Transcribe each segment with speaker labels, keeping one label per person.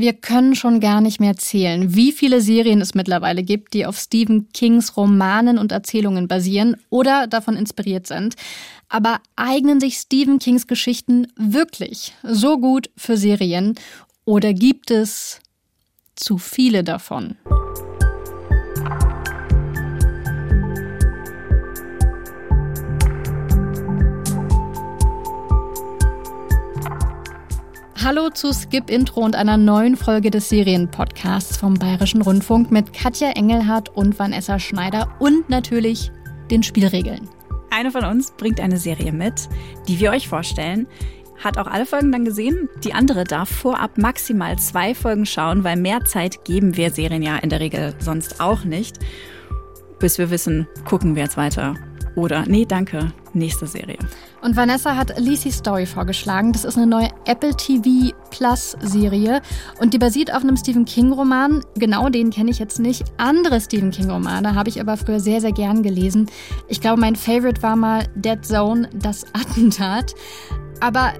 Speaker 1: Wir können schon gar nicht mehr zählen, wie viele Serien es mittlerweile gibt, die auf Stephen Kings Romanen und Erzählungen basieren oder davon inspiriert sind. Aber eignen sich Stephen Kings Geschichten wirklich so gut für Serien oder gibt es zu viele davon? Hallo zu Skip Intro und einer neuen Folge des Serienpodcasts vom Bayerischen Rundfunk mit Katja Engelhardt und Vanessa Schneider und natürlich den Spielregeln.
Speaker 2: Eine von uns bringt eine Serie mit, die wir euch vorstellen, hat auch alle Folgen dann gesehen. Die andere darf vorab maximal zwei Folgen schauen, weil mehr Zeit geben wir Serien ja in der Regel sonst auch nicht. Bis wir wissen, gucken wir jetzt weiter. Oder, nee, danke, nächste Serie.
Speaker 1: Und Vanessa hat Lisi's Story vorgeschlagen. Das ist eine neue Apple TV Plus Serie und die basiert auf einem Stephen King Roman. Genau den kenne ich jetzt nicht. Andere Stephen King Romane habe ich aber früher sehr, sehr gern gelesen. Ich glaube, mein Favorite war mal Dead Zone, das Attentat. Aber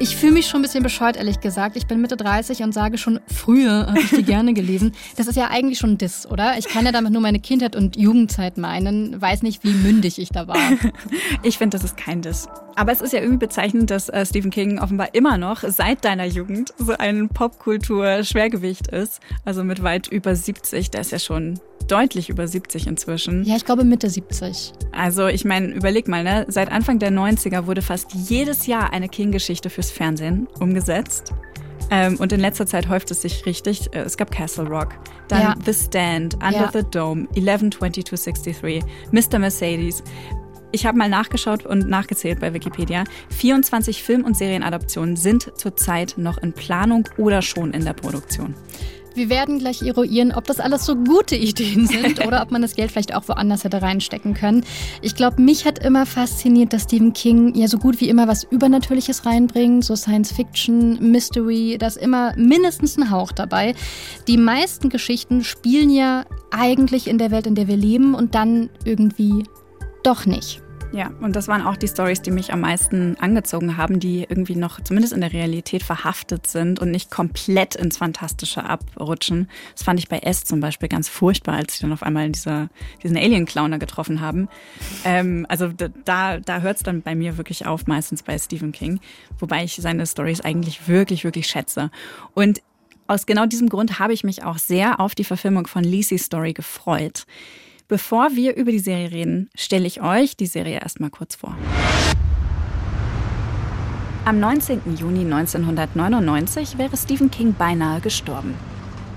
Speaker 1: ich fühle mich schon ein bisschen bescheuert, ehrlich gesagt. Ich bin Mitte 30 und sage schon, früher habe ich die gerne gelesen. Das ist ja eigentlich schon ein Diss, oder? Ich kann ja damit nur meine Kindheit und Jugendzeit meinen. Weiß nicht, wie mündig ich da war.
Speaker 2: ich finde, das ist kein Diss. Aber es ist ja irgendwie bezeichnend, dass äh, Stephen King offenbar immer noch seit deiner Jugend so ein Popkultur-Schwergewicht ist. Also mit weit über 70. Der ist ja schon deutlich über 70 inzwischen.
Speaker 1: Ja, ich glaube Mitte 70.
Speaker 2: Also ich meine, überleg mal, ne? seit Anfang der 90er wurde fast jedes Jahr eine King-Geschichte fürs Fernsehen umgesetzt. Ähm, und in letzter Zeit häuft es sich richtig. Äh, es gab Castle Rock, dann ja. The Stand, Under ja. the Dome, 112263, Mr. Mercedes. Ich habe mal nachgeschaut und nachgezählt bei Wikipedia. 24 Film- und Serienadaptionen sind zurzeit noch in Planung oder schon in der Produktion.
Speaker 1: Wir werden gleich eruieren, ob das alles so gute Ideen sind oder ob man das Geld vielleicht auch woanders hätte reinstecken können. Ich glaube, mich hat immer fasziniert, dass Stephen King ja so gut wie immer was Übernatürliches reinbringt, so Science Fiction, Mystery, da ist immer mindestens ein Hauch dabei. Die meisten Geschichten spielen ja eigentlich in der Welt, in der wir leben und dann irgendwie doch nicht.
Speaker 2: Ja, und das waren auch die Stories, die mich am meisten angezogen haben, die irgendwie noch zumindest in der Realität verhaftet sind und nicht komplett ins Fantastische abrutschen. Das fand ich bei S zum Beispiel ganz furchtbar, als sie dann auf einmal dieser, diesen Alien-Clowner getroffen haben. Ähm, also da, da hört es dann bei mir wirklich auf, meistens bei Stephen King, wobei ich seine Stories eigentlich wirklich, wirklich schätze. Und aus genau diesem Grund habe ich mich auch sehr auf die Verfilmung von Lisi's Story gefreut. Bevor wir über die Serie reden, stelle ich euch die Serie erstmal kurz vor. Am 19. Juni 1999 wäre Stephen King beinahe gestorben.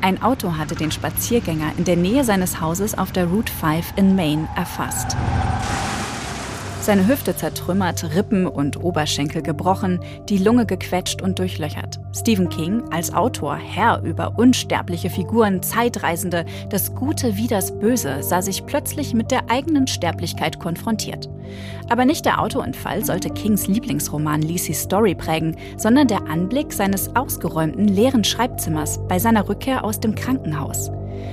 Speaker 2: Ein Auto hatte den Spaziergänger in der Nähe seines Hauses auf der Route 5 in Maine erfasst. Seine Hüfte zertrümmert, Rippen und Oberschenkel gebrochen, die Lunge gequetscht und durchlöchert. Stephen King, als Autor Herr über unsterbliche Figuren, Zeitreisende, das Gute wie das Böse, sah sich plötzlich mit der eigenen Sterblichkeit konfrontiert. Aber nicht der Autounfall sollte Kings Lieblingsroman Lisi's Story prägen, sondern der Anblick seines ausgeräumten, leeren Schreibzimmers bei seiner Rückkehr aus dem Krankenhaus.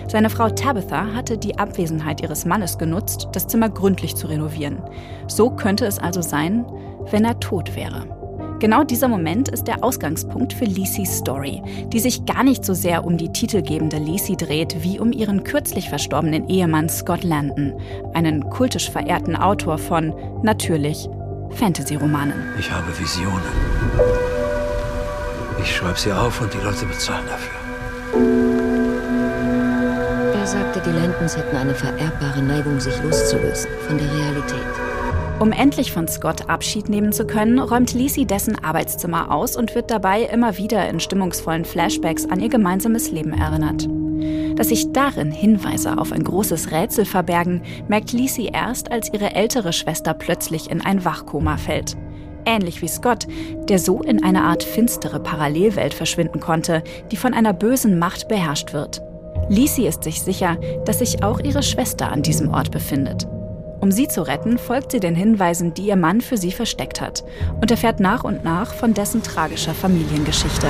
Speaker 2: Seine Frau Tabitha hatte die Abwesenheit ihres Mannes genutzt, das Zimmer gründlich zu renovieren. So könnte es also sein, wenn er tot wäre. Genau dieser Moment ist der Ausgangspunkt für Lisi's Story, die sich gar nicht so sehr um die titelgebende Lisi dreht, wie um ihren kürzlich verstorbenen Ehemann Scott Landon, einen kultisch verehrten Autor von, natürlich, Fantasy-Romanen.
Speaker 3: Ich habe Visionen. Ich schreibe sie auf und die Leute bezahlen dafür
Speaker 4: sagte, die Landons hätten eine vererbbare Neigung, sich loszulösen von der Realität.
Speaker 2: Um endlich von Scott Abschied nehmen zu können, räumt Lisi dessen Arbeitszimmer aus und wird dabei immer wieder in stimmungsvollen Flashbacks an ihr gemeinsames Leben erinnert. Dass sich darin Hinweise auf ein großes Rätsel verbergen, merkt Lisi erst, als ihre ältere Schwester plötzlich in ein Wachkoma fällt. Ähnlich wie Scott, der so in eine Art finstere Parallelwelt verschwinden konnte, die von einer bösen Macht beherrscht wird. Lisi ist sich sicher, dass sich auch ihre Schwester an diesem Ort befindet. Um sie zu retten, folgt sie den Hinweisen, die ihr Mann für sie versteckt hat und erfährt nach und nach von dessen tragischer Familiengeschichte.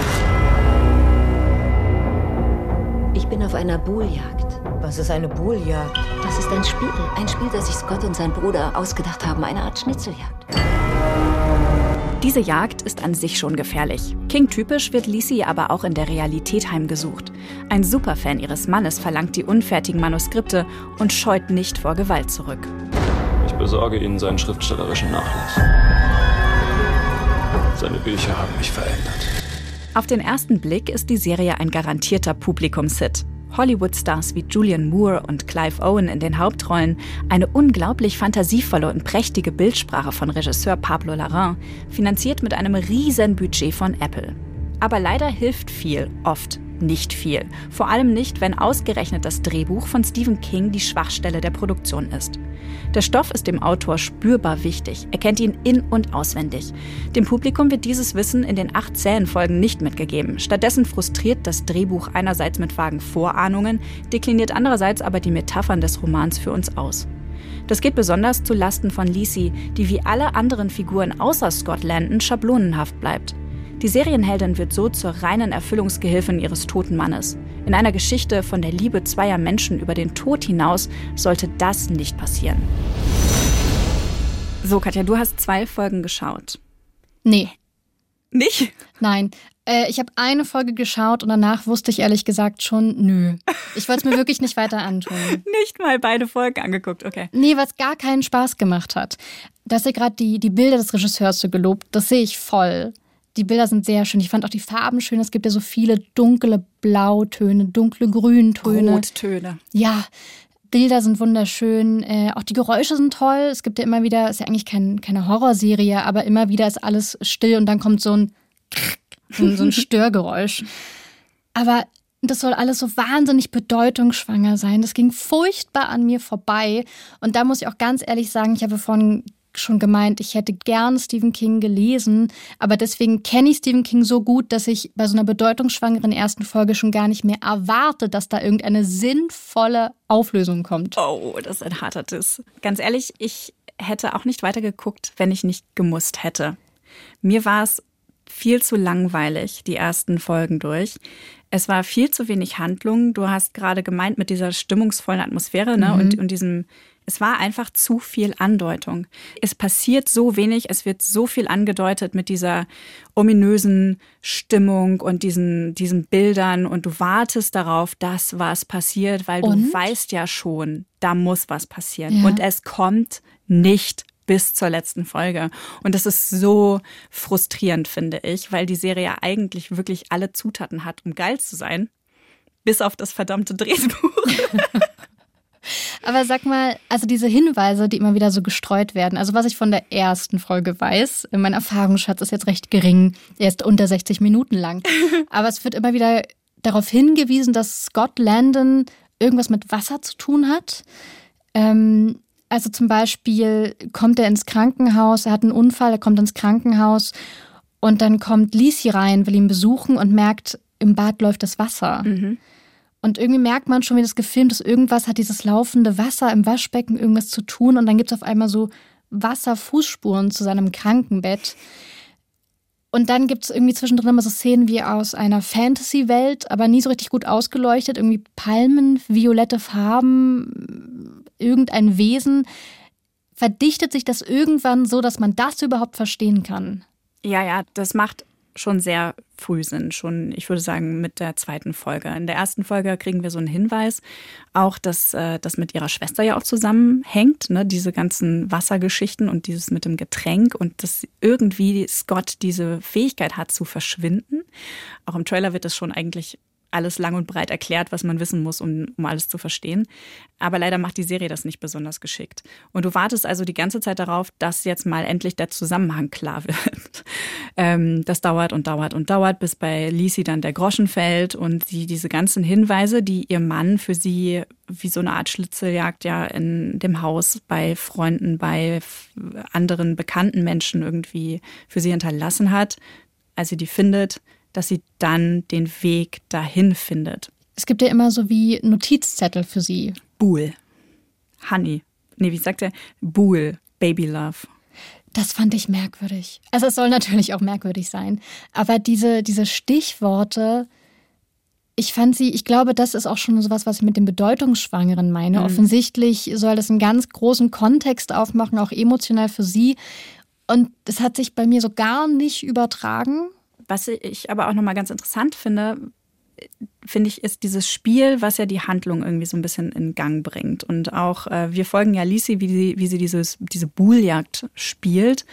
Speaker 4: Ich bin auf einer Buhljagd.
Speaker 5: Was ist eine Buhljagd?
Speaker 4: Das ist ein Spiel. Ein Spiel, das sich Scott und sein Bruder ausgedacht haben. Eine Art Schnitzeljagd.
Speaker 2: Diese Jagd ist an sich schon gefährlich. King-typisch wird Lisi aber auch in der Realität heimgesucht. Ein Superfan ihres Mannes verlangt die unfertigen Manuskripte und scheut nicht vor Gewalt zurück.
Speaker 5: Ich besorge Ihnen seinen schriftstellerischen Nachlass. Seine Bücher haben mich verändert.
Speaker 2: Auf den ersten Blick ist die Serie ein garantierter Publikumshit. Hollywood-Stars wie Julian Moore und Clive Owen in den Hauptrollen, eine unglaublich fantasievolle und prächtige Bildsprache von Regisseur Pablo Larraín, finanziert mit einem riesen Budget von Apple. Aber leider hilft viel, oft nicht viel. Vor allem nicht, wenn ausgerechnet das Drehbuch von Stephen King die Schwachstelle der Produktion ist. Der Stoff ist dem Autor spürbar wichtig. Er kennt ihn in- und auswendig. Dem Publikum wird dieses Wissen in den acht Zähnfolgen nicht mitgegeben. Stattdessen frustriert das Drehbuch einerseits mit vagen Vorahnungen, dekliniert andererseits aber die Metaphern des Romans für uns aus. Das geht besonders zu Lasten von Lisi, die wie alle anderen Figuren außer Scott Landon schablonenhaft bleibt. Die Serienheldin wird so zur reinen Erfüllungsgehilfin ihres toten Mannes. In einer Geschichte von der Liebe zweier Menschen über den Tod hinaus sollte das nicht passieren. So, Katja, du hast zwei Folgen geschaut.
Speaker 1: Nee.
Speaker 2: Nicht?
Speaker 1: Nein. Äh, ich habe eine Folge geschaut und danach wusste ich ehrlich gesagt schon, nö. Ich wollte es mir wirklich nicht weiter antun.
Speaker 2: Nicht mal beide Folgen angeguckt, okay.
Speaker 1: Nee, was gar keinen Spaß gemacht hat. Dass ihr gerade die, die Bilder des Regisseurs so gelobt, das sehe ich voll. Die Bilder sind sehr schön. Ich fand auch die Farben schön. Es gibt ja so viele dunkle Blautöne, dunkle Grüntöne.
Speaker 2: Rottöne.
Speaker 1: Ja, Bilder sind wunderschön. Äh, auch die Geräusche sind toll. Es gibt ja immer wieder, ist ja eigentlich kein, keine Horrorserie, aber immer wieder ist alles still und dann kommt so ein, so ein Störgeräusch. Aber das soll alles so wahnsinnig bedeutungsschwanger sein. Das ging furchtbar an mir vorbei. Und da muss ich auch ganz ehrlich sagen, ich habe vorhin schon gemeint, ich hätte gern Stephen King gelesen, aber deswegen kenne ich Stephen King so gut, dass ich bei so einer bedeutungsschwangeren ersten Folge schon gar nicht mehr erwarte, dass da irgendeine sinnvolle Auflösung kommt.
Speaker 2: Oh, das ist ein harter Diss. Ganz ehrlich, ich hätte auch nicht weitergeguckt, wenn ich nicht gemusst hätte. Mir war es viel zu langweilig, die ersten Folgen durch. Es war viel zu wenig Handlung. Du hast gerade gemeint mit dieser stimmungsvollen Atmosphäre ne?
Speaker 1: Mhm.
Speaker 2: und, und diesem es war einfach zu viel Andeutung. Es passiert so wenig, es wird so viel angedeutet mit dieser ominösen Stimmung und diesen, diesen Bildern und du wartest darauf, dass was passiert, weil
Speaker 1: Und?
Speaker 2: du weißt ja schon, da muss was passieren.
Speaker 1: Ja.
Speaker 2: Und es kommt nicht bis zur letzten Folge. Und das ist so frustrierend, finde ich, weil die Serie ja eigentlich wirklich alle Zutaten hat, um geil zu sein. Bis auf das verdammte Drehbuch.
Speaker 1: Aber sag mal, also diese Hinweise, die immer wieder so gestreut werden, also was ich von der ersten Folge weiß, mein Erfahrungsschatz ist jetzt recht gering, er ist unter 60 Minuten lang, aber es wird immer wieder darauf hingewiesen, dass Scott Landon irgendwas mit Wasser zu tun hat. Ähm, also zum Beispiel kommt er ins Krankenhaus, er hat einen Unfall, er kommt ins Krankenhaus und dann kommt Lisi rein, will ihn besuchen und merkt, im Bad läuft das Wasser. Und irgendwie merkt man schon, wie das gefilmt ist, irgendwas hat dieses laufende Wasser im Waschbecken irgendwas zu tun. Und dann gibt es auf einmal so Wasserfußspuren zu seinem Krankenbett. Und dann gibt es irgendwie zwischendrin immer so Szenen wie aus einer Fantasy-Welt, aber nie so richtig gut ausgeleuchtet. Irgendwie Palmen, violette Farben, irgendein Wesen. Verdichtet sich das irgendwann so, dass man das überhaupt verstehen kann?
Speaker 2: Ja, ja, das macht schon sehr früh Sinn, schon, ich würde sagen, mit der zweiten Folge. In der ersten Folge kriegen wir so einen Hinweis, auch, dass äh, das mit ihrer Schwester ja auch zusammenhängt, ne? diese ganzen Wassergeschichten und dieses mit dem Getränk und dass irgendwie Scott diese Fähigkeit hat zu verschwinden. Auch im Trailer wird das schon eigentlich alles lang und breit erklärt, was man wissen muss, um, um alles zu verstehen. Aber leider macht die Serie das nicht besonders geschickt. Und du wartest also die ganze Zeit darauf, dass jetzt mal endlich der Zusammenhang klar wird. Ähm, das dauert und dauert und dauert, bis bei Lisi dann der Groschen fällt und sie diese ganzen Hinweise, die ihr Mann für sie wie so eine Art Schlitzeljagd ja in dem Haus bei Freunden, bei anderen bekannten Menschen irgendwie für sie hinterlassen hat, als sie die findet, dass sie dann den Weg dahin findet.
Speaker 1: Es gibt ja immer so wie Notizzettel für sie.
Speaker 2: Buhl. Honey. Nee, wie sagt er? Buhl. Baby Love.
Speaker 1: Das fand ich merkwürdig. Also es soll natürlich auch merkwürdig sein. Aber diese, diese Stichworte, ich fand sie, ich glaube, das ist auch schon sowas, was ich mit dem Bedeutungsschwangeren meine. Offensichtlich soll das einen ganz großen Kontext aufmachen, auch emotional für sie. Und es hat sich bei mir so gar nicht übertragen.
Speaker 2: Was ich aber auch nochmal ganz interessant finde, finde ich, ist dieses Spiel, was ja die Handlung irgendwie so ein bisschen in Gang bringt. Und auch äh, wir folgen ja Lisi, wie sie, wie sie dieses, diese Buhljagd spielt,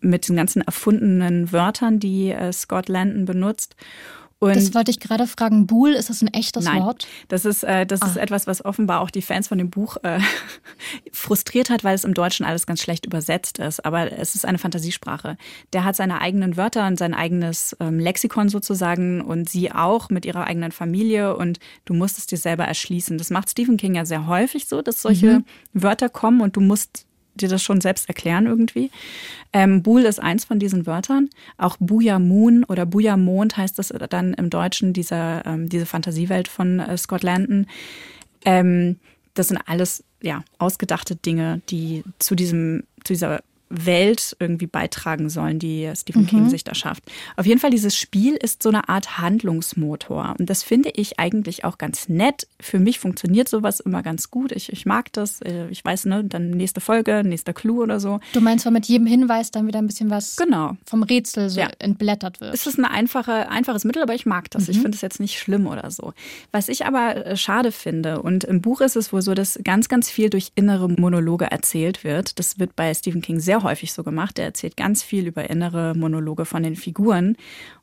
Speaker 2: mit den ganzen erfundenen Wörtern, die äh, Scott Landon benutzt.
Speaker 1: Und das wollte ich gerade fragen. Buhl, ist das ein echtes
Speaker 2: nein,
Speaker 1: Wort?
Speaker 2: Das ist, äh, das ah. ist etwas, was offenbar auch die Fans von dem Buch äh, frustriert hat, weil es im Deutschen alles ganz schlecht übersetzt ist. Aber es ist eine Fantasiesprache. Der hat seine eigenen Wörter und sein eigenes ähm, Lexikon sozusagen und sie auch mit ihrer eigenen Familie und du musst es dir selber erschließen. Das macht Stephen King ja sehr häufig so, dass solche mhm. Wörter kommen und du musst dir das schon selbst erklären irgendwie. Ähm, Buhl ist eins von diesen Wörtern. Auch Buja Moon oder Buja Mond heißt das dann im Deutschen, dieser, ähm, diese Fantasiewelt von äh, Scott Landon. Ähm, das sind alles ja, ausgedachte Dinge, die zu diesem, zu dieser Welt irgendwie beitragen sollen, die Stephen mhm. King sich da schafft. Auf jeden Fall, dieses Spiel ist so eine Art Handlungsmotor. Und das finde ich eigentlich auch ganz nett. Für mich funktioniert sowas immer ganz gut. Ich, ich mag das. Äh, ich weiß, ne, dann nächste Folge, nächster Clou oder so.
Speaker 1: Du meinst, weil mit jedem Hinweis dann wieder ein bisschen was
Speaker 2: genau.
Speaker 1: vom Rätsel so ja. entblättert wird.
Speaker 2: Es ist ein einfache, einfaches Mittel, aber ich mag das. Mhm. Ich finde es jetzt nicht schlimm oder so. Was ich aber äh, schade finde, und im Buch ist es wohl so, dass ganz, ganz viel durch innere Monologe erzählt wird. Das wird bei Stephen King sehr häufig so gemacht. Er erzählt ganz viel über innere Monologe von den Figuren.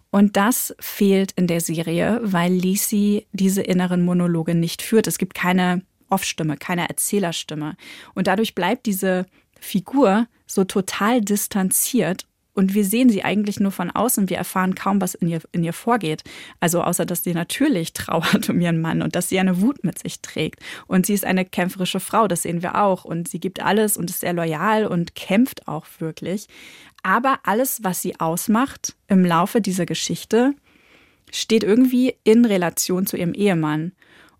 Speaker 2: Und das fehlt in der Serie, weil Lisi diese inneren Monologe nicht führt. Es gibt keine Off-Stimme, keine Erzählerstimme. Und dadurch bleibt diese Figur so total distanziert und wir sehen sie eigentlich nur von außen. Wir erfahren kaum, was in ihr, in ihr vorgeht. Also außer, dass sie natürlich trauert um ihren Mann und dass sie eine Wut mit sich trägt. Und sie ist eine kämpferische Frau, das sehen wir auch. Und sie gibt alles und ist sehr loyal und kämpft auch wirklich. Aber alles, was sie ausmacht im Laufe dieser Geschichte, steht irgendwie in Relation zu ihrem Ehemann.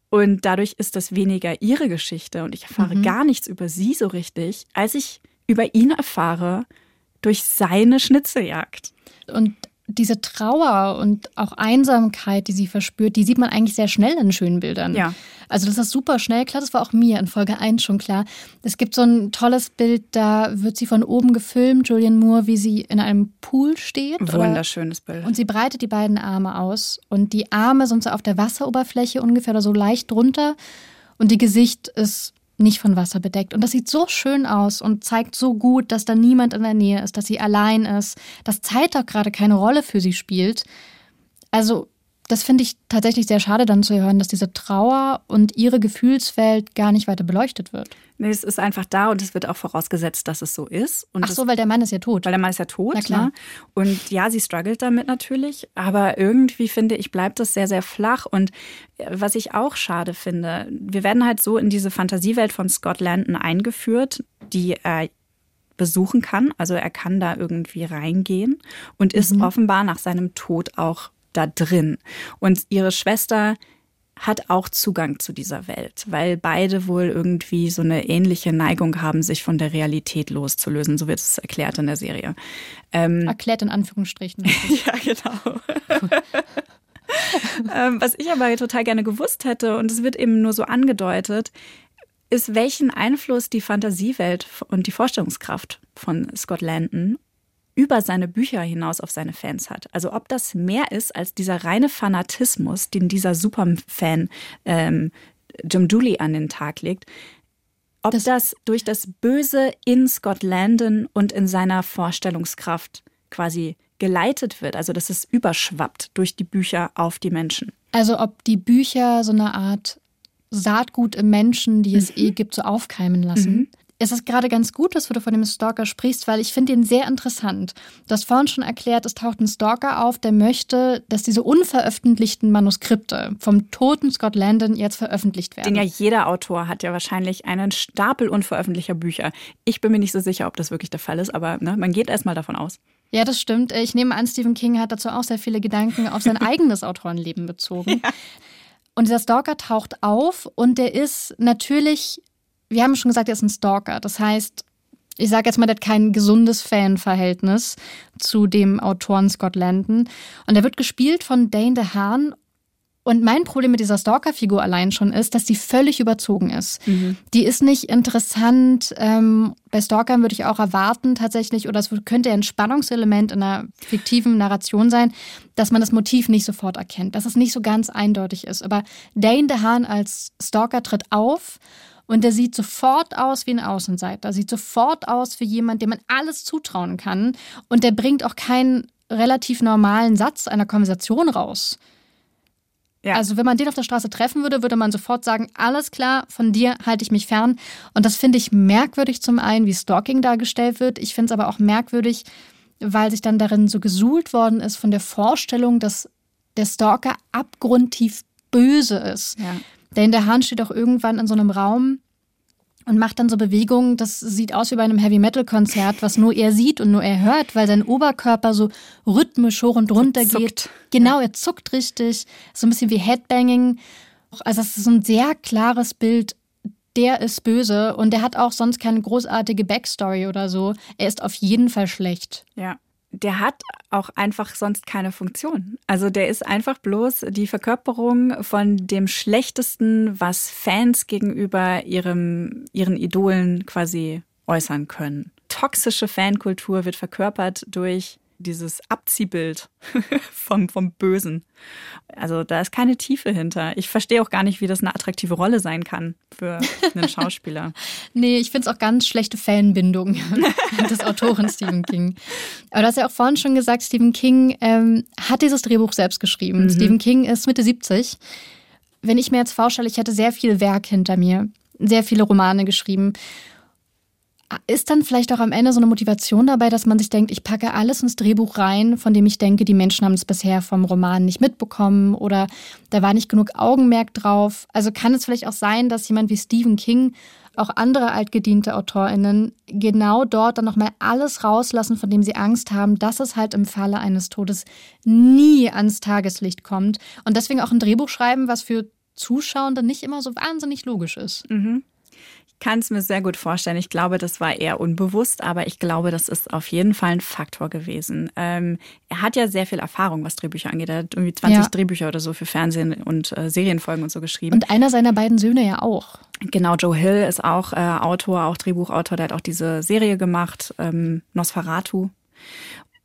Speaker 2: Und dadurch ist das weniger ihre Geschichte und ich erfahre mhm. gar nichts über sie so richtig, als ich über ihn erfahre, durch seine Schnitzeljagd.
Speaker 1: Und diese Trauer und auch Einsamkeit, die sie verspürt, die sieht man eigentlich sehr schnell in schönen Bildern.
Speaker 2: Ja.
Speaker 1: Also das ist super schnell. Klar, das war auch mir in Folge 1 schon klar. Es gibt so ein tolles Bild, da wird sie von oben gefilmt, Julian Moore, wie sie in einem Pool steht.
Speaker 2: Wunderschönes Bild.
Speaker 1: Und sie breitet die beiden Arme aus. Und die Arme sind so auf der Wasseroberfläche ungefähr oder so leicht drunter. Und ihr Gesicht ist nicht von Wasser bedeckt. Und das sieht so schön aus und zeigt so gut, dass da niemand in der Nähe ist, dass sie allein ist, dass Zeit auch gerade keine Rolle für sie spielt. Also das finde ich tatsächlich sehr schade dann zu hören, dass diese Trauer und ihre Gefühlswelt gar nicht weiter beleuchtet wird.
Speaker 2: Nee, es ist einfach da und es wird auch vorausgesetzt, dass es so ist. Und
Speaker 1: Ach so, weil der Mann ist ja tot.
Speaker 2: Weil der Mann ist ja tot,
Speaker 1: Na klar.
Speaker 2: Ne? Und ja, sie struggelt damit natürlich, aber irgendwie finde ich, bleibt das sehr, sehr flach. Und äh, was ich auch schade finde, wir werden halt so in diese Fantasiewelt von Scott Landon eingeführt, die er besuchen kann. Also er kann da irgendwie reingehen und ist mhm. offenbar nach seinem Tod auch da drin. Und ihre Schwester hat auch Zugang zu dieser Welt, weil beide wohl irgendwie so eine ähnliche Neigung haben, sich von der Realität loszulösen. So wird es erklärt in der Serie.
Speaker 1: Ähm, erklärt in Anführungsstrichen.
Speaker 2: ja, genau. ähm, was ich aber total gerne gewusst hätte, und es wird eben nur so angedeutet, ist, welchen Einfluss die Fantasiewelt und die Vorstellungskraft von Scott Landon über seine Bücher hinaus auf seine Fans hat. Also ob das mehr ist als dieser reine Fanatismus, den dieser Superfan ähm, Jim Dooley an den Tag legt, ob das, das durch das Böse in Scott Landon und in seiner Vorstellungskraft quasi geleitet wird, also dass es überschwappt durch die Bücher auf die Menschen.
Speaker 1: Also ob die Bücher so eine Art Saatgut im Menschen, die es mhm. eh gibt, so aufkeimen lassen. Mhm es ist gerade ganz gut, dass du von dem Stalker sprichst, weil ich finde ihn sehr interessant. Du hast vorhin schon erklärt, es taucht ein Stalker auf, der möchte, dass diese unveröffentlichten Manuskripte vom toten Scott Landon jetzt veröffentlicht werden.
Speaker 2: Den ja jeder Autor hat ja wahrscheinlich einen Stapel unveröffentlichter Bücher. Ich bin mir nicht so sicher, ob das wirklich der Fall ist, aber ne, man geht erstmal davon aus.
Speaker 1: Ja, das stimmt. Ich nehme an, Stephen King hat dazu auch sehr viele Gedanken auf sein eigenes Autorenleben bezogen. Ja. Und dieser Stalker taucht auf und der ist natürlich wir haben schon gesagt, er ist ein Stalker. Das heißt, ich sage jetzt mal, der hat kein gesundes Fanverhältnis zu dem Autoren Scott Landon. Und er wird gespielt von Dane DeHaan. Und mein Problem mit dieser Stalker-Figur allein schon ist, dass die völlig überzogen ist. Mhm. Die ist nicht interessant. Ähm, bei Stalkern würde ich auch erwarten tatsächlich, oder es könnte ein Spannungselement in einer fiktiven Narration sein, dass man das Motiv nicht sofort erkennt, dass es nicht so ganz eindeutig ist. Aber Dane DeHaan als Stalker tritt auf und der sieht sofort aus wie ein Außenseiter, sieht sofort aus wie jemand, dem man alles zutrauen kann. Und der bringt auch keinen relativ normalen Satz einer Konversation raus. Ja. Also wenn man den auf der Straße treffen würde, würde man sofort sagen, alles klar, von dir halte ich mich fern. Und das finde ich merkwürdig zum einen, wie Stalking dargestellt wird. Ich finde es aber auch merkwürdig, weil sich dann darin so gesuhlt worden ist von der Vorstellung, dass der Stalker abgrundtief böse ist. Ja. Denn der Hahn steht auch irgendwann in so einem Raum und macht dann so Bewegungen, das sieht aus wie bei einem Heavy-Metal-Konzert, was nur er sieht und nur er hört, weil sein Oberkörper so rhythmisch hoch und runter so geht. Genau, er zuckt richtig, so ein bisschen wie Headbanging. Also das ist so ein sehr klares Bild, der ist böse und der hat auch sonst keine großartige Backstory oder so. Er ist auf jeden Fall schlecht.
Speaker 2: Ja der hat auch einfach sonst keine Funktion. Also der ist einfach bloß die Verkörperung von dem Schlechtesten, was Fans gegenüber ihrem, ihren Idolen quasi äußern können. Toxische Fankultur wird verkörpert durch dieses Abziehbild vom, vom Bösen. Also da ist keine Tiefe hinter. Ich verstehe auch gar nicht, wie das eine attraktive Rolle sein kann für einen Schauspieler.
Speaker 1: nee, ich finde es auch ganz schlechte Fanbindung des Autoren Stephen King. Aber du hast ja auch vorhin schon gesagt, Stephen King ähm, hat dieses Drehbuch selbst geschrieben. Mhm. Stephen King ist Mitte 70. Wenn ich mir jetzt vorstelle, ich hätte sehr viel Werk hinter mir, sehr viele Romane geschrieben ist dann vielleicht auch am Ende so eine Motivation dabei, dass man sich denkt, ich packe alles ins Drehbuch rein, von dem ich denke, die Menschen haben es bisher vom Roman nicht mitbekommen oder da war nicht genug Augenmerk drauf. Also kann es vielleicht auch sein, dass jemand wie Stephen King auch andere altgediente AutorInnen genau dort dann nochmal alles rauslassen, von dem sie Angst haben, dass es halt im Falle eines Todes nie ans Tageslicht kommt. Und deswegen auch ein Drehbuch schreiben, was für Zuschauende nicht immer so wahnsinnig logisch ist.
Speaker 2: Mhm kann es mir sehr gut vorstellen. Ich glaube, das war eher unbewusst, aber ich glaube, das ist auf jeden Fall ein Faktor gewesen. Ähm, er hat ja sehr viel Erfahrung, was Drehbücher angeht. Er hat irgendwie 20 ja. Drehbücher oder so für Fernsehen und äh, Serienfolgen und so geschrieben.
Speaker 1: Und einer seiner beiden Söhne ja auch.
Speaker 2: Genau, Joe Hill ist auch äh, Autor, auch Drehbuchautor. Der hat auch diese Serie gemacht, ähm, Nosferatu.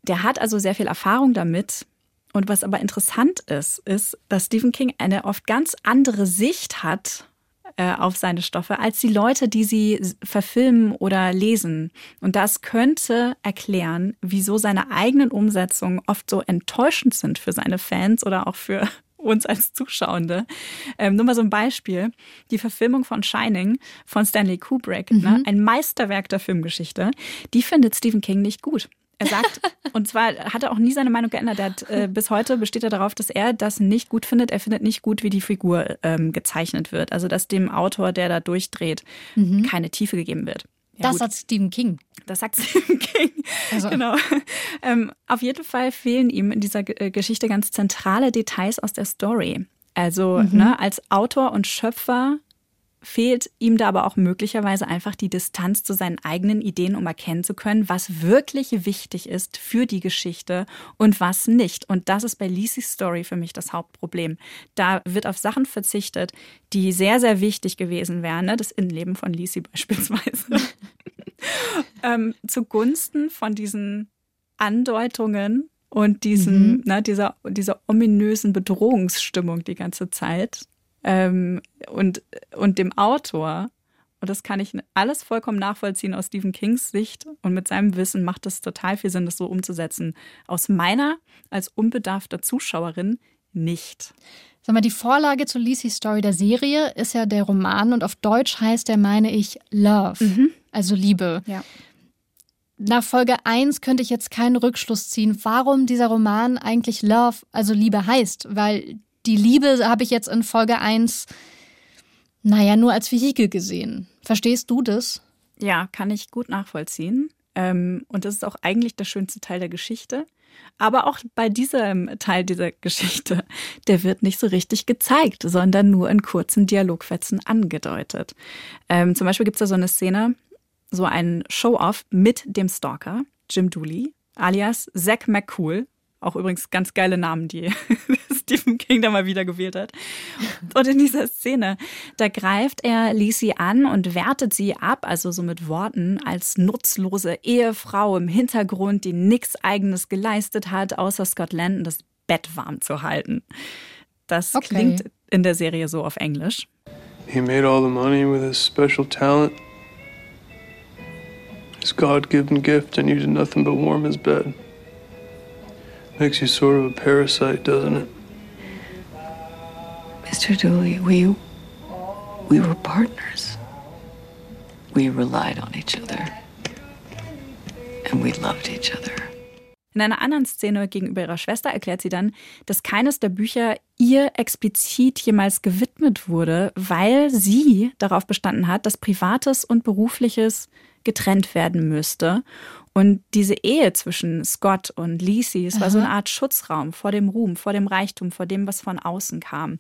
Speaker 2: Der hat also sehr viel Erfahrung damit. Und was aber interessant ist, ist, dass Stephen King eine oft ganz andere Sicht hat äh, auf seine Stoffe als die Leute, die sie verfilmen oder lesen. Und das könnte erklären, wieso seine eigenen Umsetzungen oft so enttäuschend sind für seine Fans oder auch für uns als Zuschauende. Ähm, nur mal so ein Beispiel. Die Verfilmung von Shining von Stanley Kubrick, ne, mhm. ne, ein Meisterwerk der Filmgeschichte, die findet Stephen King nicht gut. Er sagt, und zwar hat er auch nie seine Meinung geändert. Er hat, äh, bis heute besteht er darauf, dass er das nicht gut findet. Er findet nicht gut, wie die Figur ähm, gezeichnet wird. Also, dass dem Autor, der da durchdreht, mhm. keine Tiefe gegeben wird.
Speaker 1: Ja, das gut. sagt Stephen King.
Speaker 2: Das sagt Stephen King. Also. Genau. Ähm, auf jeden Fall fehlen ihm in dieser G äh, Geschichte ganz zentrale Details aus der Story. Also mhm. ne, als Autor und Schöpfer fehlt ihm da aber auch möglicherweise einfach die Distanz zu seinen eigenen Ideen, um erkennen zu können, was wirklich wichtig ist für die Geschichte und was nicht. Und das ist bei Lisys Story für mich das Hauptproblem. Da wird auf Sachen verzichtet, die sehr, sehr wichtig gewesen wären. Ne? Das Innenleben von Lisi beispielsweise. ähm, zugunsten von diesen Andeutungen und diesen, mhm. ne, dieser, dieser ominösen Bedrohungsstimmung die ganze Zeit, ähm, und, und dem Autor. Und das kann ich alles vollkommen nachvollziehen aus Stephen Kings Sicht. Und mit seinem Wissen macht es total viel Sinn, das so umzusetzen. Aus meiner als unbedarfter Zuschauerin nicht.
Speaker 1: Sag mal, die Vorlage zu Lisey's Story der Serie ist ja der Roman und auf Deutsch heißt der, meine ich, Love, mhm. also Liebe. Ja. Nach Folge 1 könnte ich jetzt keinen Rückschluss ziehen, warum dieser Roman eigentlich Love, also Liebe heißt, weil die Liebe habe ich jetzt in Folge 1, naja, nur als Vehikel gesehen. Verstehst du das?
Speaker 2: Ja, kann ich gut nachvollziehen. Ähm, und das ist auch eigentlich der schönste Teil der Geschichte. Aber auch bei diesem Teil dieser Geschichte, der wird nicht so richtig gezeigt, sondern nur in kurzen Dialogfetzen angedeutet. Ähm, zum Beispiel gibt es da so eine Szene, so ein Show-Off mit dem Stalker, Jim Dooley, alias Zack McCool, Auch übrigens ganz geile Namen, die Stephen King da mal wieder gewählt hat. Und in dieser Szene, da greift er Lisi an und wertet sie ab, also so mit Worten, als nutzlose Ehefrau im Hintergrund, die nichts Eigenes geleistet hat, außer Scott Landon das Bett warm zu halten. Das okay. klingt in der Serie so auf Englisch. He made all the money with his special talent. His God-given gift and you did nothing but warm his bed. Makes you sort of a parasite, doesn't it? Mr. Dooley, we we were partners. We relied on each other. And we loved each other. In einer anderen Szene gegenüber ihrer Schwester erklärt sie dann, dass keines der Bücher ihr explizit jemals gewidmet wurde, weil sie darauf bestanden hat, dass Privates und Berufliches getrennt werden müsste. Und diese Ehe zwischen Scott und Lisi, es war so eine Art Schutzraum vor dem Ruhm, vor dem Reichtum, vor dem, was von außen kam.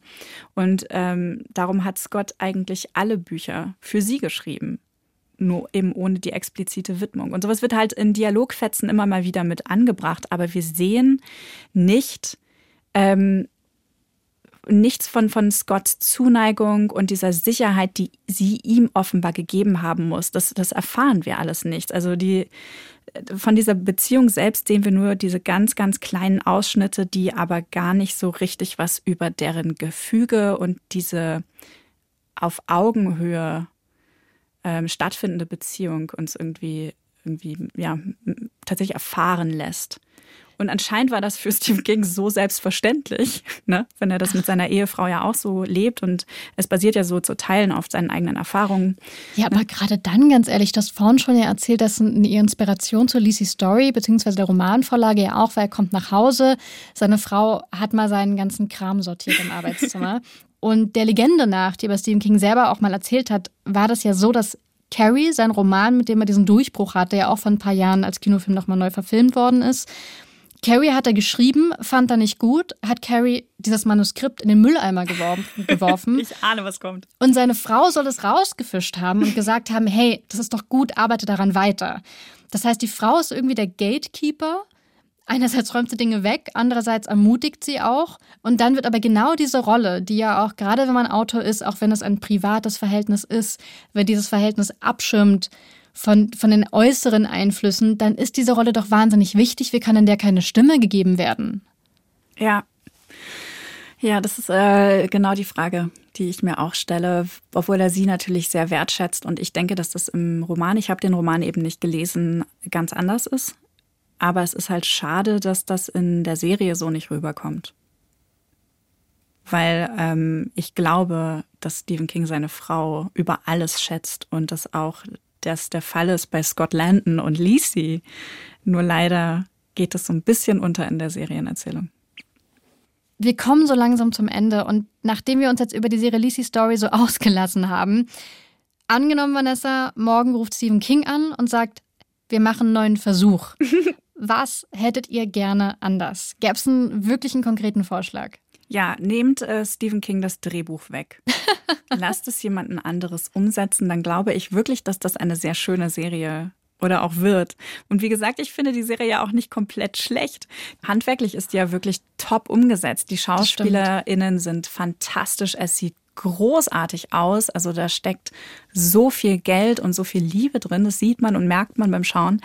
Speaker 2: Und ähm, darum hat Scott eigentlich alle Bücher für sie geschrieben nur eben ohne die explizite Widmung. Und sowas wird halt in Dialogfetzen immer mal wieder mit angebracht, aber wir sehen nicht ähm, nichts von, von Scotts Zuneigung und dieser Sicherheit, die sie ihm offenbar gegeben haben muss. Das, das erfahren wir alles nicht. Also die von dieser Beziehung selbst sehen wir nur diese ganz, ganz kleinen Ausschnitte, die aber gar nicht so richtig was über deren Gefüge und diese auf Augenhöhe ähm, stattfindende Beziehung uns irgendwie, irgendwie ja, tatsächlich erfahren lässt. Und anscheinend war das für Stephen King so selbstverständlich, ne? wenn er das mit seiner Ehefrau ja auch so lebt. Und es basiert ja so zu Teilen auf seinen eigenen Erfahrungen.
Speaker 1: Ja, aber gerade dann, ganz ehrlich, das vorhin schon ja erzählt, dass ihre Inspiration zur Lizzie Story, beziehungsweise der Romanvorlage ja auch, weil er kommt nach Hause, seine Frau hat mal seinen ganzen Kram sortiert im Arbeitszimmer. Und der Legende nach, die aber Stephen King selber auch mal erzählt hat, war das ja so, dass Carrie, sein Roman, mit dem er diesen Durchbruch hatte, ja auch vor ein paar Jahren als Kinofilm nochmal neu verfilmt worden ist. Carrie hat er geschrieben, fand er nicht gut, hat Carrie dieses Manuskript in den Mülleimer geworfen.
Speaker 2: ich ahne, was kommt.
Speaker 1: Und seine Frau soll es rausgefischt haben und gesagt haben, hey, das ist doch gut, arbeite daran weiter. Das heißt, die Frau ist irgendwie der Gatekeeper einerseits räumt sie Dinge weg, andererseits ermutigt sie auch. Und dann wird aber genau diese Rolle, die ja auch gerade wenn man Autor ist, auch wenn es ein privates Verhältnis ist, wenn dieses Verhältnis abschirmt von, von den äußeren Einflüssen, dann ist diese Rolle doch wahnsinnig wichtig. Wie kann in der keine Stimme gegeben werden?
Speaker 2: Ja. Ja, das ist äh, genau die Frage, die ich mir auch stelle, obwohl er sie natürlich sehr wertschätzt. Und ich denke, dass das im Roman, ich habe den Roman eben nicht gelesen, ganz anders ist. Aber es ist halt schade, dass das in der Serie so nicht rüberkommt. Weil ähm, ich glaube, dass Stephen King seine Frau über alles schätzt und dass auch das der Fall ist bei Scott Landon und Lisi. Nur leider geht es so ein bisschen unter in der Serienerzählung.
Speaker 1: Wir kommen so langsam zum Ende und nachdem wir uns jetzt über die Serie Lisi Story so ausgelassen haben, angenommen Vanessa, morgen ruft Stephen King an und sagt, wir machen einen neuen Versuch. Was hättet ihr gerne anders? Gäbe es einen wirklichen konkreten Vorschlag?
Speaker 2: Ja, nehmt äh, Stephen King das Drehbuch weg. Lasst es jemanden anderes umsetzen, dann glaube ich wirklich, dass das eine sehr schöne Serie oder auch wird. Und wie gesagt, ich finde die Serie ja auch nicht komplett schlecht. Handwerklich ist die ja wirklich top umgesetzt. Die SchauspielerInnen sind fantastisch. Es sieht großartig aus. Also da steckt so viel Geld und so viel Liebe drin. Das sieht man und merkt man beim Schauen.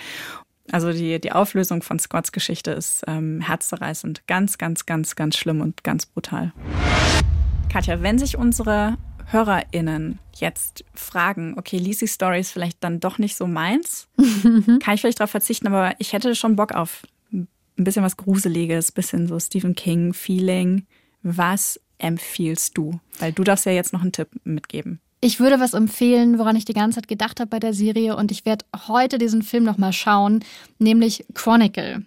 Speaker 2: Also die, die Auflösung von Scotts Geschichte ist ähm, herzzerreißend. Ganz, ganz, ganz, ganz schlimm und ganz brutal. Katja, wenn sich unsere HörerInnen jetzt fragen, okay, Lisi Story ist vielleicht dann doch nicht so meins, kann ich vielleicht darauf verzichten, aber ich hätte schon Bock auf ein bisschen was Gruseliges, bisschen so Stephen King-Feeling. Was empfiehlst du? Weil du darfst ja jetzt noch einen Tipp mitgeben.
Speaker 1: Ich würde was empfehlen, woran ich die ganze Zeit gedacht habe bei der Serie und ich werde heute diesen Film nochmal schauen, nämlich Chronicle.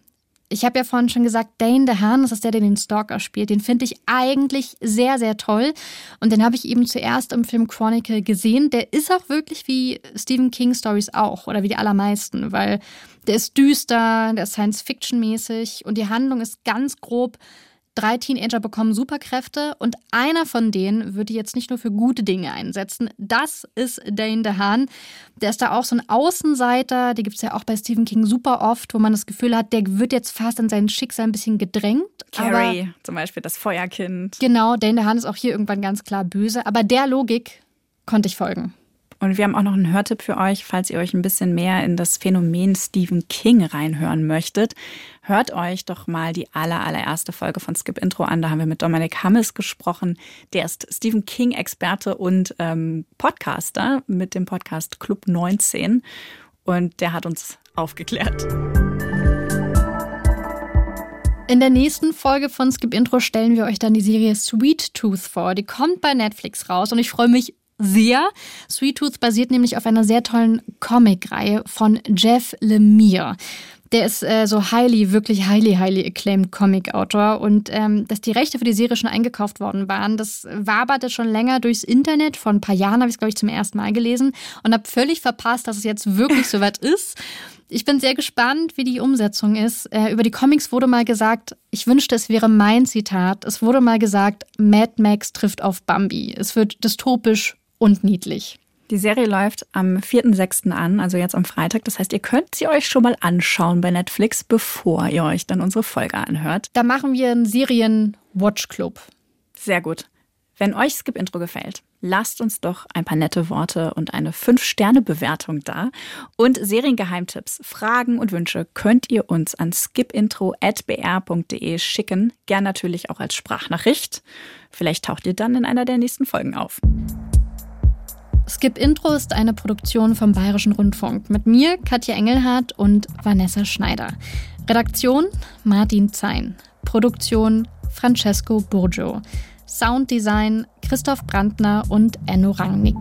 Speaker 1: Ich habe ja vorhin schon gesagt, Dane DeHaan, das ist der, der den Stalker spielt, den finde ich eigentlich sehr, sehr toll. Und den habe ich eben zuerst im Film Chronicle gesehen. Der ist auch wirklich wie Stephen King Stories auch oder wie die allermeisten, weil der ist düster, der ist Science-Fiction-mäßig und die Handlung ist ganz grob Drei Teenager bekommen Superkräfte und einer von denen wird die jetzt nicht nur für gute Dinge einsetzen. Das ist Dane DeHaan. Der ist da auch so ein Außenseiter. Die gibt es ja auch bei Stephen King super oft, wo man das Gefühl hat, der wird jetzt fast in sein Schicksal ein bisschen gedrängt.
Speaker 2: Carrie, aber, zum Beispiel das Feuerkind.
Speaker 1: Genau, Dane DeHaan ist auch hier irgendwann ganz klar böse. Aber der Logik konnte ich folgen.
Speaker 2: Und wir haben auch noch einen Hörtipp für euch, falls ihr euch ein bisschen mehr in das Phänomen Stephen King reinhören möchtet. Hört euch doch mal die aller, allererste Folge von Skip Intro an. Da haben wir mit Dominik Hammes gesprochen. Der ist Stephen King-Experte und ähm, Podcaster mit dem Podcast Club 19. Und der hat uns aufgeklärt.
Speaker 1: In der nächsten Folge von Skip Intro stellen wir euch dann die Serie Sweet Tooth vor. Die kommt bei Netflix raus und ich freue mich sehr. Sweet Tooth basiert nämlich auf einer sehr tollen Comic-Reihe von Jeff Lemire. Der ist äh, so highly, wirklich highly, highly acclaimed Comic-Autor. Und ähm, dass die Rechte für die Serie schon eingekauft worden waren, das waberte schon länger durchs Internet. Vor ein paar Jahren habe ich es, glaube ich, zum ersten Mal gelesen und habe völlig verpasst, dass es jetzt wirklich soweit ist. Ich bin sehr gespannt, wie die Umsetzung ist. Äh, über die Comics wurde mal gesagt, ich wünschte, es wäre mein Zitat. Es wurde mal gesagt, Mad Max trifft auf Bambi. Es wird dystopisch und niedlich.
Speaker 2: Die Serie läuft am 4.6. an, also jetzt am Freitag. Das heißt, ihr könnt sie euch schon mal anschauen bei Netflix, bevor ihr euch dann unsere Folge anhört.
Speaker 1: Da machen wir einen Serien-Watch-Club.
Speaker 2: Sehr gut. Wenn euch Skip Intro gefällt, lasst uns doch ein paar nette Worte und eine 5-Sterne-Bewertung da. Und Seriengeheimtipps, Fragen und Wünsche könnt ihr uns an skipintro.br.de schicken. Gern natürlich auch als Sprachnachricht. Vielleicht taucht ihr dann in einer der nächsten Folgen auf.
Speaker 1: Skip Intro ist eine Produktion vom Bayerischen Rundfunk mit mir, Katja Engelhardt und Vanessa Schneider. Redaktion Martin Zein. Produktion Francesco Burgio. Sounddesign Christoph Brandner und Enno Rangnick.